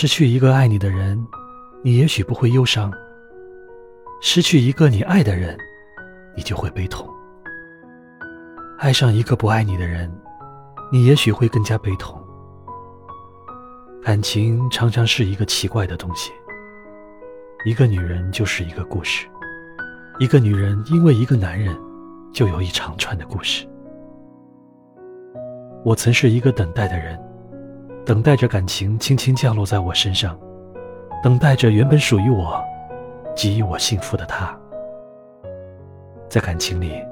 失去一个爱你的人，你也许不会忧伤；失去一个你爱的人，你就会悲痛。爱上一个不爱你的人，你也许会更加悲痛。感情常常是一个奇怪的东西。一个女人就是一个故事，一个女人因为一个男人，就有一长串的故事。我曾是一个等待的人。等待着感情轻轻降落在我身上，等待着原本属于我、给予我幸福的他。在感情里，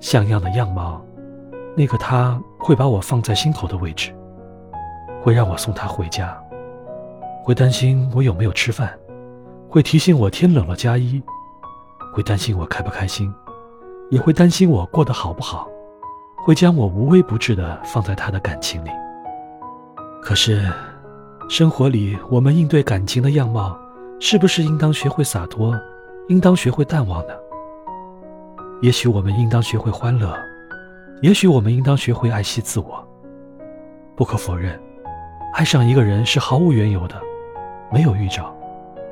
像样的样貌，那个他会把我放在心头的位置，会让我送他回家，会担心我有没有吃饭，会提醒我天冷了加衣，会担心我开不开心，也会担心我过得好不好，会将我无微不至的放在他的感情里。是，生活里我们应对感情的样貌，是不是应当学会洒脱，应当学会淡忘呢？也许我们应当学会欢乐，也许我们应当学会爱惜自我。不可否认，爱上一个人是毫无缘由的，没有预兆，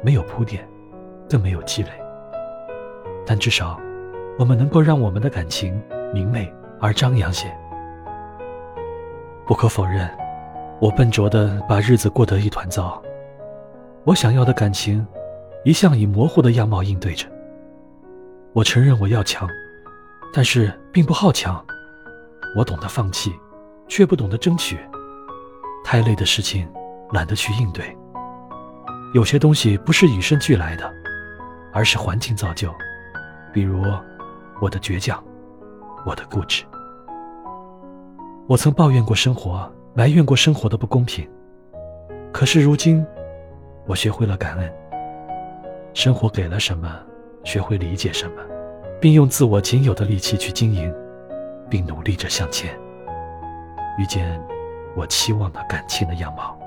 没有铺垫，更没有积累。但至少，我们能够让我们的感情明媚而张扬些。不可否认。我笨拙的把日子过得一团糟。我想要的感情，一向以模糊的样貌应对着。我承认我要强，但是并不好强。我懂得放弃，却不懂得争取。太累的事情，懒得去应对。有些东西不是与生俱来的，而是环境造就。比如，我的倔强，我的固执。我曾抱怨过生活。埋怨过生活的不公平，可是如今，我学会了感恩。生活给了什么，学会理解什么，并用自我仅有的力气去经营，并努力着向前，遇见我期望的感情的样貌。